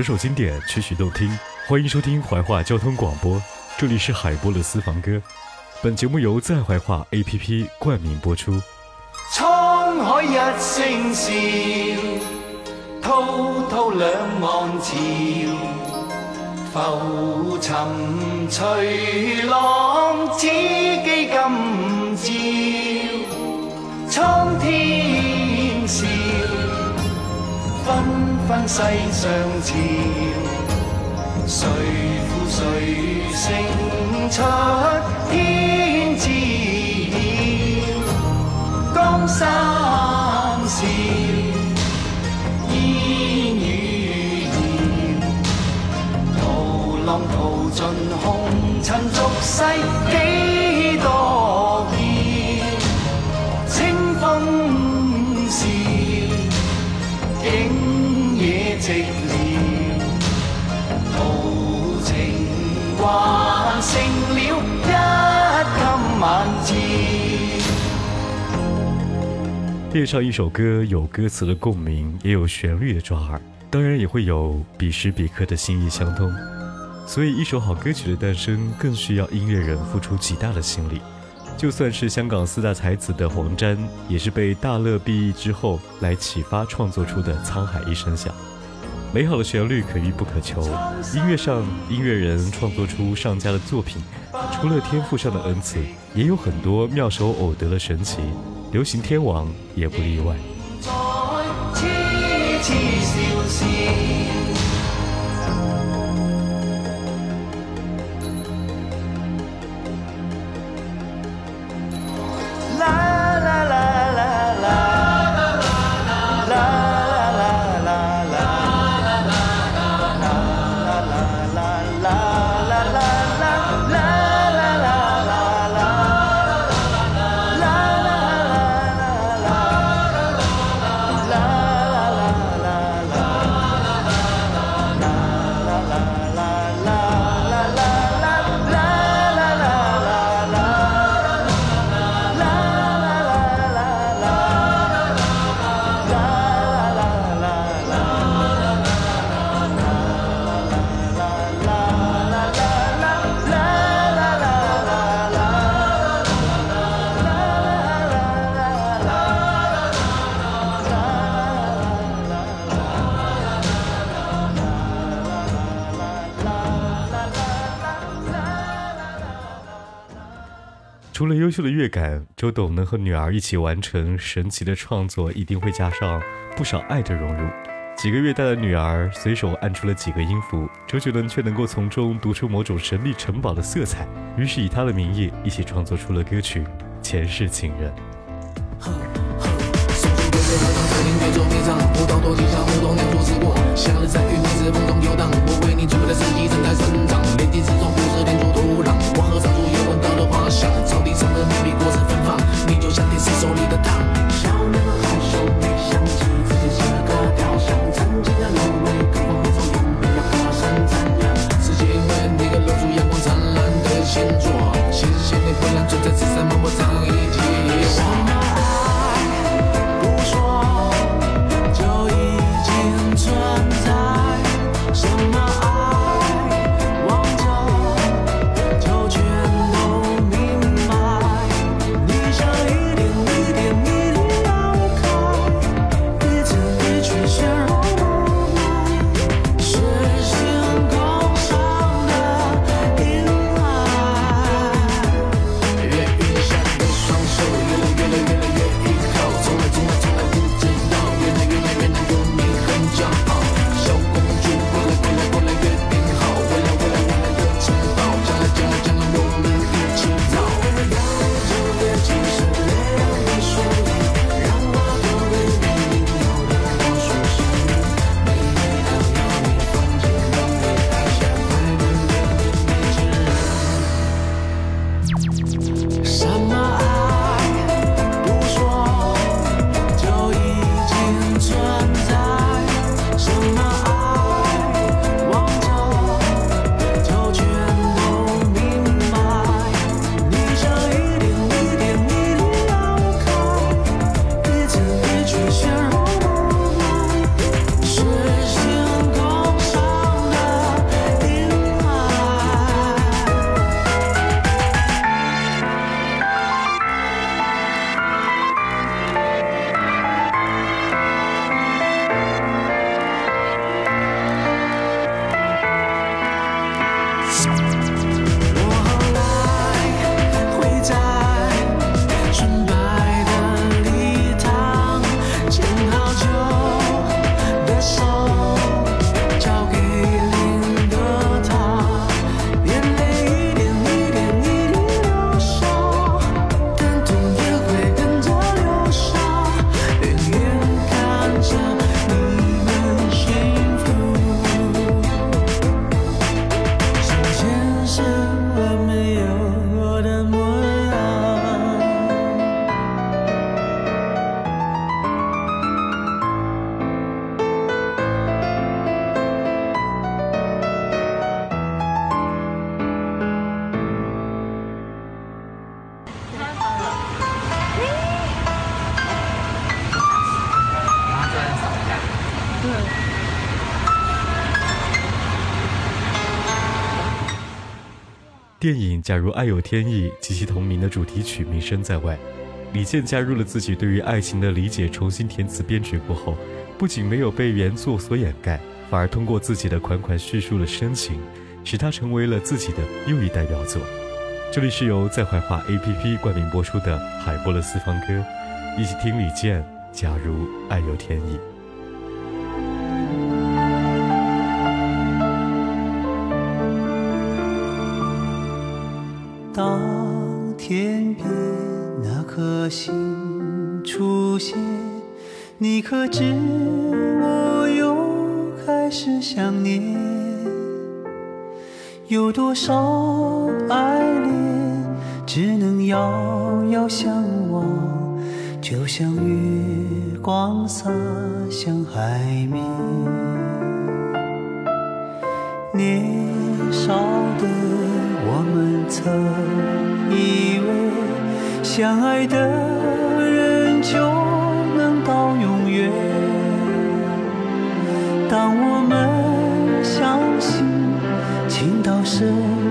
首首经典，曲曲动听，欢迎收听怀化交通广播，这里是海波的私房歌。本节目由在怀化 APP 冠名播出。沧海一声笑，滔滔两岸潮，浮沉随浪，只记今朝。苍天分世上潮，谁负谁胜出天知晓。江山笑，烟雨遥，涛浪淘尽红尘俗世几还剩了一襟晚照。恋上一首歌，有歌词的共鸣，也有旋律的抓耳，当然也会有彼时彼刻的心意相通。所以，一首好歌曲的诞生，更需要音乐人付出极大的心力。就算是香港四大才子的黄沾，也是被大乐毕业之后来启发创作出的《沧海一声响》。美好的旋律可遇不可求，音乐上音乐人创作出上佳的作品，除了天赋上的恩赐，也有很多妙手偶得的神奇。流行天王也不例外。除了优秀的乐感，周董能和女儿一起完成神奇的创作，一定会加上不少爱的融入。几个月大的女儿随手按出了几个音符，周杰伦却能够从中读出某种神秘城堡的色彩，于是以他的名义一起创作出了歌曲《前世情人》。送出对对好像森林对坐迷藏，舞蹈多吉祥，舞动两足之过。夏日在雨泥之风中游荡，我为你准备的四季正在生长。连地之中不是天主土壤，我和上主也闻到了花香。草地上的棉被果实芬芳，你假如爱有天意》及其同名的主题曲名声在外，李健加入了自己对于爱情的理解，重新填词编曲过后，不仅没有被原作所掩盖，反而通过自己的款款叙述了深情，使它成为了自己的又一代表作。这里是由在怀化 APP 冠名播出的海波的私房歌，一起听李健《假如爱有天意》。你可知我又开始想念？有多少爱恋只能遥遥相望，就像月光洒向海面。年少的我们曾以为，相爱的人情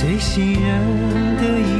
最信任的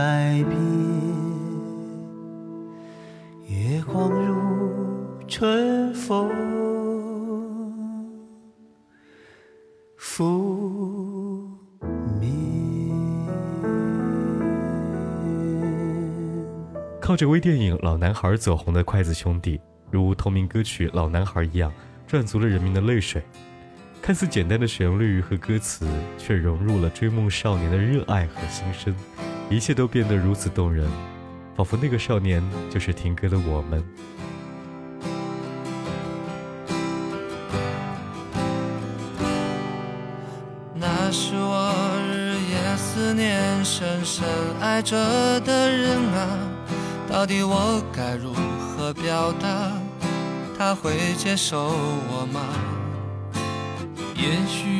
改变？月光如春风，拂面。靠着微电影《老男孩》走红的筷子兄弟，如同名歌曲《老男孩》一样，赚足了人民的泪水。看似简单的旋律和歌词，却融入了追梦少年的热爱和心声，一切都变得如此动人，仿佛那个少年就是听歌的我们。那是我日夜思念、深深爱着的人啊，到底我该如何表达？他会接受我吗？也许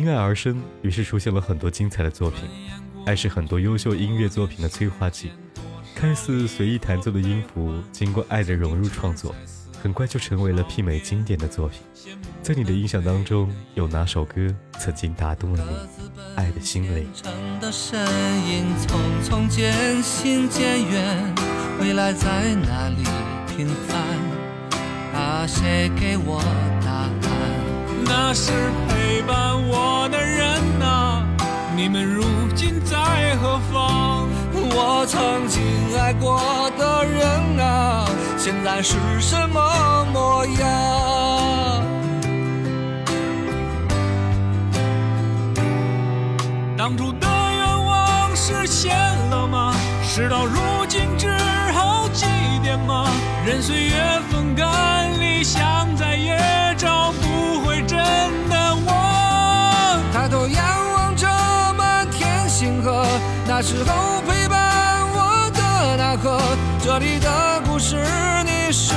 因爱而生，于是出现了很多精彩的作品。爱是很多优秀音乐作品的催化剂，看似随意弹奏的音符，经过爱的融入创作，很快就成为了媲美经典的作品。在你的印象当中，有哪首歌曾经打动了你爱的心灵？匆匆渐行渐远，未来在哪里平凡？谁给我答？那是陪伴我的人啊，你们如今在何方？我曾经爱过的人啊，现在是什么模样？当初的愿望实现了吗？事到如今只好祭奠吗？任岁月风干，理想再也那时候陪伴我的那颗，这里的故事你是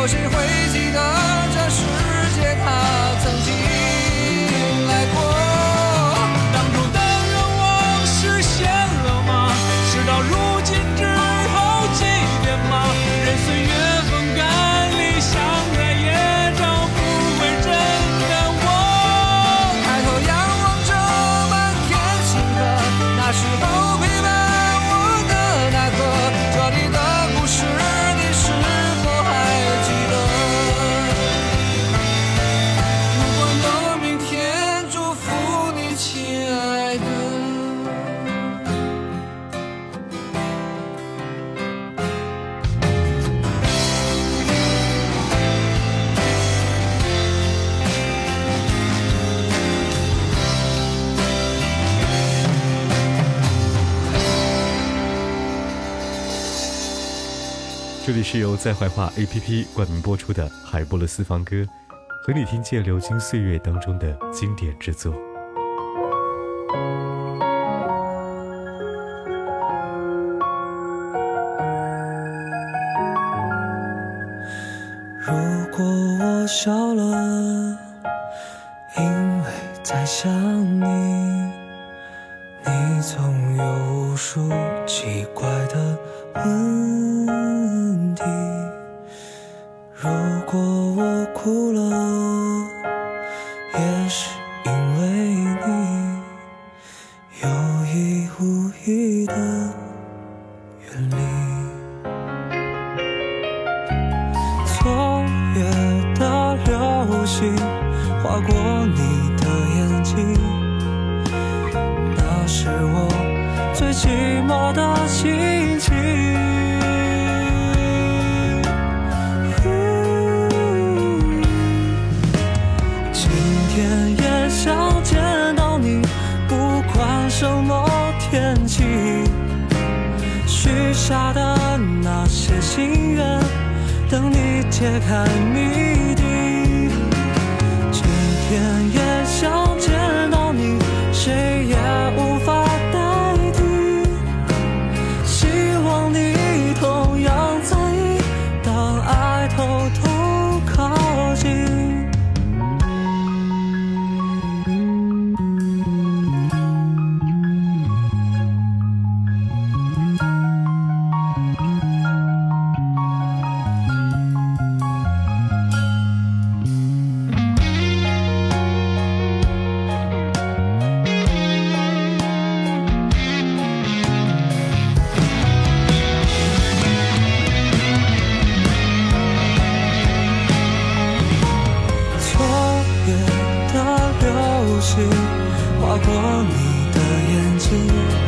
有谁会这里是由在怀化 app 冠名播出的海波勒私方歌和你听见流金岁月当中的经典之作。如果我笑了因为在想你你总有无数奇怪的问等你揭开谜底，今天。里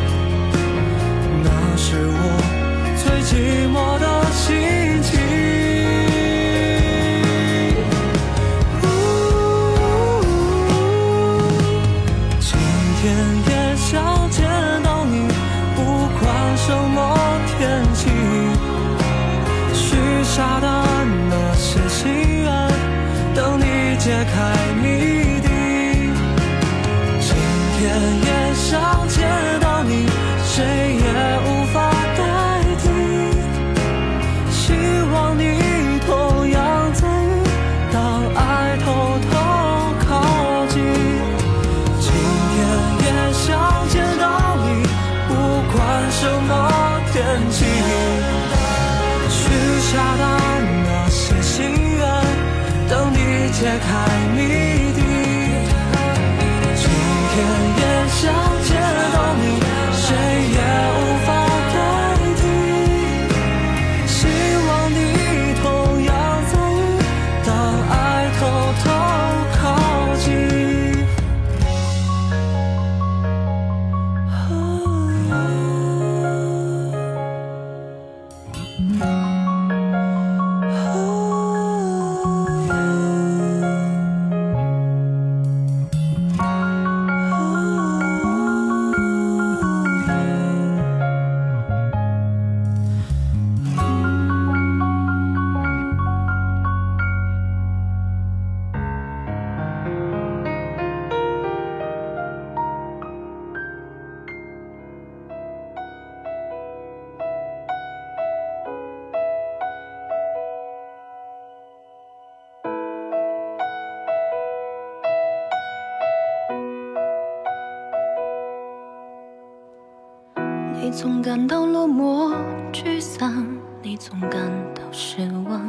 总感到落寞沮丧，你总感到失望。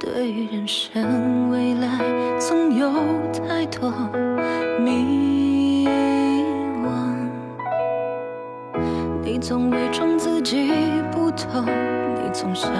对于人生未来，总有太多迷惘。你总伪装自己不痛，你总想。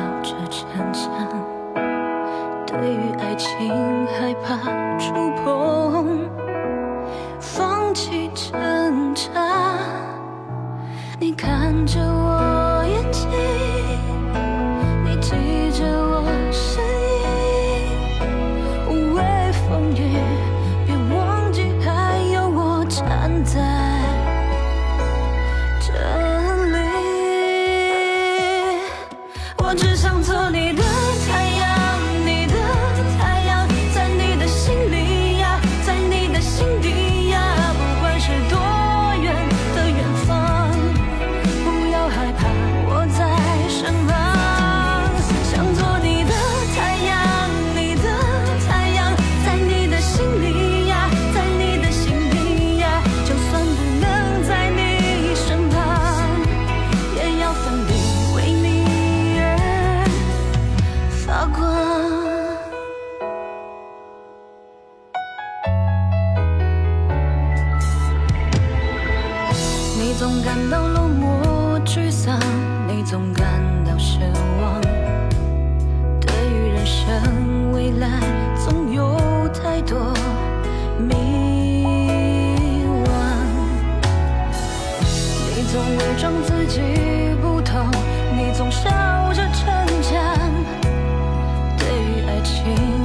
伪装自己不痛你总笑着逞强对于爱情。